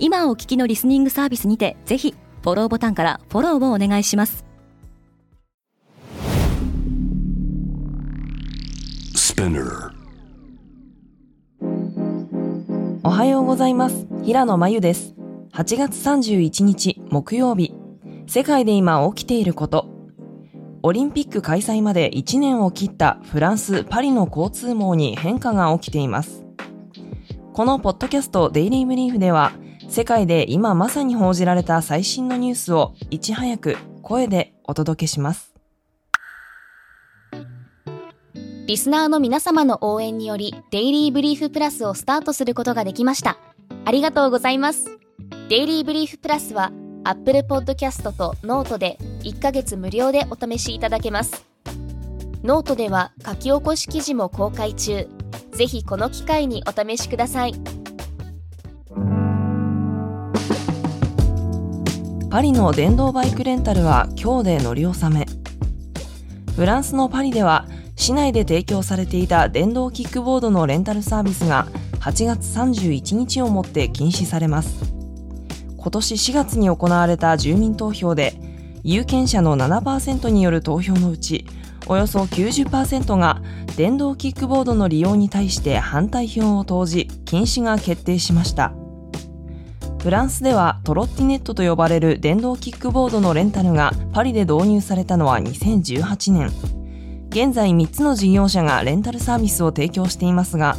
今お聞きのリスニングサービスにてぜひフォローボタンからフォローをお願いします。おはようございます。平野真由です。8月31日木曜日。世界で今起きていること。オリンピック開催まで1年を切ったフランス・パリの交通網に変化が起きています。このポッドキャストデイリーブリーフでは世界で今まさに報じられた最新のニュースをいち早く声でお届けしますリスナーの皆様の応援により、デイリーブリーフプラスをスタートすることができました。ありがとうございます。デイリーブリーフプラスは、Apple Podcast と Note で1ヶ月無料でお試しいただけます。ノートでは書き起こし記事も公開中。ぜひこの機会にお試しください。パリの電動バイクレンタルは今日で乗り納め。フランスのパリでは市内で提供されていた電動キックボードのレンタルサービスが8月31日をもって禁止されます。今年4月に行われた住民投票で、有権者の7%による投票のうち、およそ90%が電動キックボードの利用に対して反対票を投じ、禁止が決定しました。フランスではトロッティネットと呼ばれる電動キックボードのレンタルがパリで導入されたのは2018年。現在3つの事業者がレンタルサービスを提供していますが、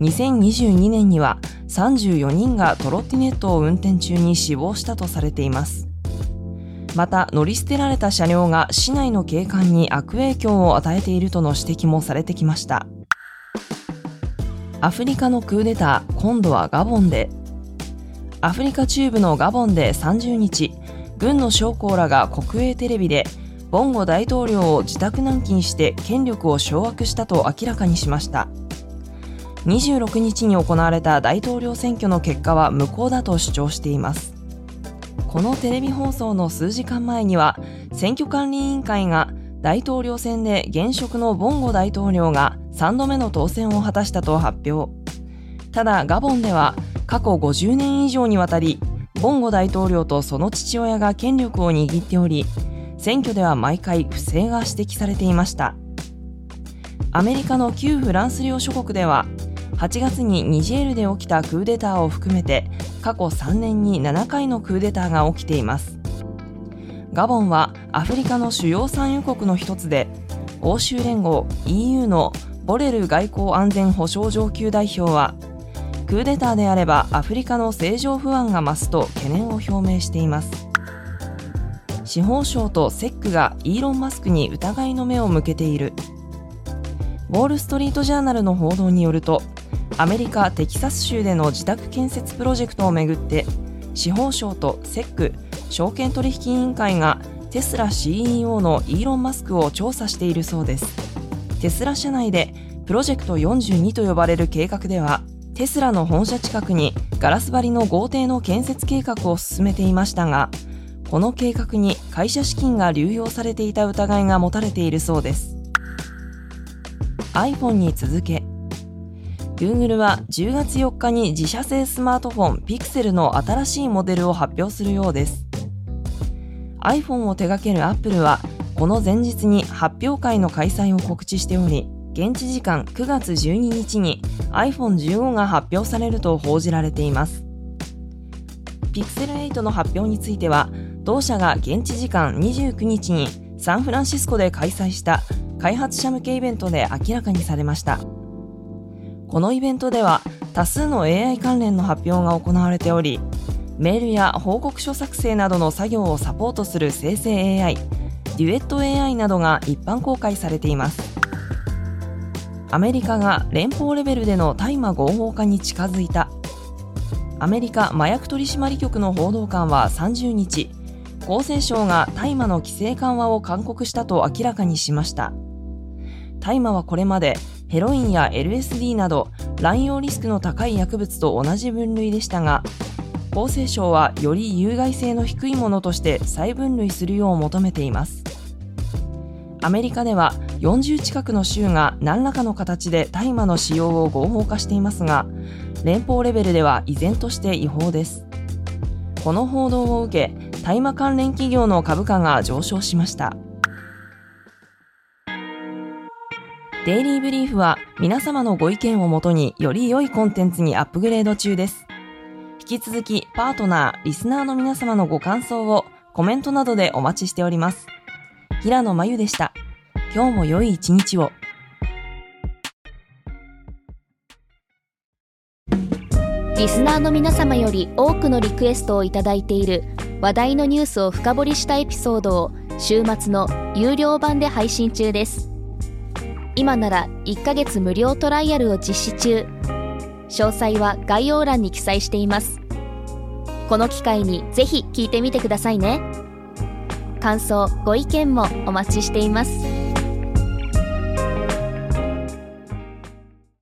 2022年には34人がトロッティネットを運転中に死亡したとされています。また乗り捨てられた車両が市内の景観に悪影響を与えているとの指摘もされてきました。アフリカのクーデター、今度はガボンで。アフリカ中部のガボンで30日、軍の将校らが国営テレビでボンゴ大統領を自宅軟禁して権力を掌握したと明らかにしました。26日に行われた大統領選挙の結果は無効だと主張しています。このテレビ放送の数時間前には選挙管理委員会が大統領選で現職のボンゴ大統領が3度目の当選を果たしたと発表。ただガボンでは過去50年以上にわたりボンゴ大統領とその父親が権力を握っており選挙では毎回不正が指摘されていました。アメリカの旧フランス領諸国では8月にニジェールで起きたクーデターを含めて過去3年に7回のクーデターが起きています。ガボンはアフリカの主要産油国の一つで欧州連合 EU のボレル外交安全保障上級代表はクーデターであればアフリカの政情不安が増すと懸念を表明しています。司法省とセックがイーロン・マスクに疑いの目を向けている。ウォール・ストリート・ジャーナルの報道によるとアメリカ・テキサス州での自宅建設プロジェクトをめぐって司法省とセック証券取引委員会がテスラ CEO のイーロン・マスクを調査しているそうです。テスラ社内でプロジェクト42と呼ばれる計画ではテスラの本社近くにガラス張りの豪邸の建設計画を進めていましたがこの計画に会社資金が流用されていた疑いが持たれているそうです。iPhone に続け Google は10月4日に自社製スマートフォン Pixel の新しいモデルを発表するようです。iPhone を手掛ける Apple はこの前日に発表会の開催を告知しており現地時間9月12日に iPhone15 が発表されると報じられています。Pixel 8の発表については同社が現地時間29日にサンフランシスコで開催した開発者向けイベントで明らかにされました。このイベントでは多数の AI 関連の発表が行われておりメールや報告書作成などの作業をサポートする生成 AI デュエット AI などが一般公開されています。アメリカが連邦レベルでの大麻合法化に近づいた。アメリカ麻薬取締局の報道官は30日厚生省が大麻の規制緩和を勧告したと明らかにしました。大麻はこれまでヘロインや LSD など乱用リスクの高い薬物と同じ分類でしたが厚生省はより有害性の低いものとして再分類するよう求めています。アメリカでは40近くの州が何らかの形で大麻の使用を合法化していますが連邦レベルでは依然として違法です。この報道を受け大麻関連企業の株価が上昇しました。デイリーブリーフは皆様のご意見をもとにより良いコンテンツにアップグレード中です。引き続きパートナー、リスナーの皆様のご感想をコメントなどでお待ちしております。平野真由でした。今日も良い一日を。リスナーの皆様より多くのリクエストをいただいている話題のニュースを深掘りしたエピソードを週末の有料版で配信中です。今なら1ヶ月無料トライアルを実施中。詳細は概要欄に記載しています。この機会にぜひ聞いてみてくださいね。感想ご意見もお待ちしています。